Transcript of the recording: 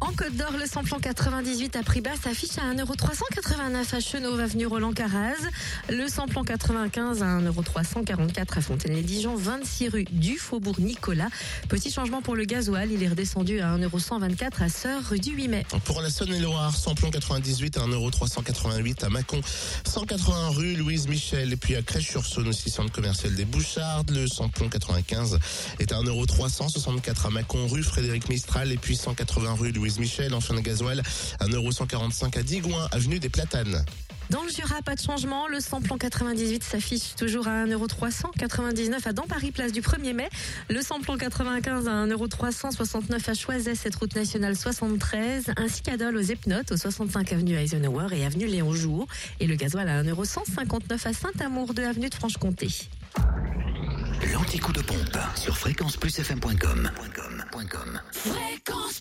En Côte d'Or, le samplon 98 à prix bas s'affiche à 1,389€ à Chenauve, avenue Roland Caraz. Le samplon 95 à 1,344€ à Fontaine-les-Dijon, 26 rue du Faubourg Nicolas. Petit changement pour le gasoil, il est redescendu à 1,124€ à Sœur, rue du 8 mai. Pour la Saône-et-Loire, samplon 98 à 1,388€ à Mâcon, 180 rue Louise Michel et puis à Crèche-sur-Saône aussi centre commercial des Bouchardes. Le samplon 95 est à 1,364€ à Mâcon, rue Frédéric Mistral et puis 180 rue Louise Michel. Enfin le gasoil, 1,145€ à Digoin, avenue des Platanes. Dans le Jura, pas de changement. Le samplon 98 s'affiche toujours à 1,399€ à Paris, place du 1er mai. Le samplon 95 à 1,369€ à Choiset, cette route nationale 73, ainsi qu'à Dole aux Epnotes, au 65 avenue Eisenhower et avenue Léon Jouot. Et le gasoil à 1,159€ à Saint-Amour de avenue de Franche-Comté. L'anti-coup de pompe sur fréquenceplusfm.com. Fréquence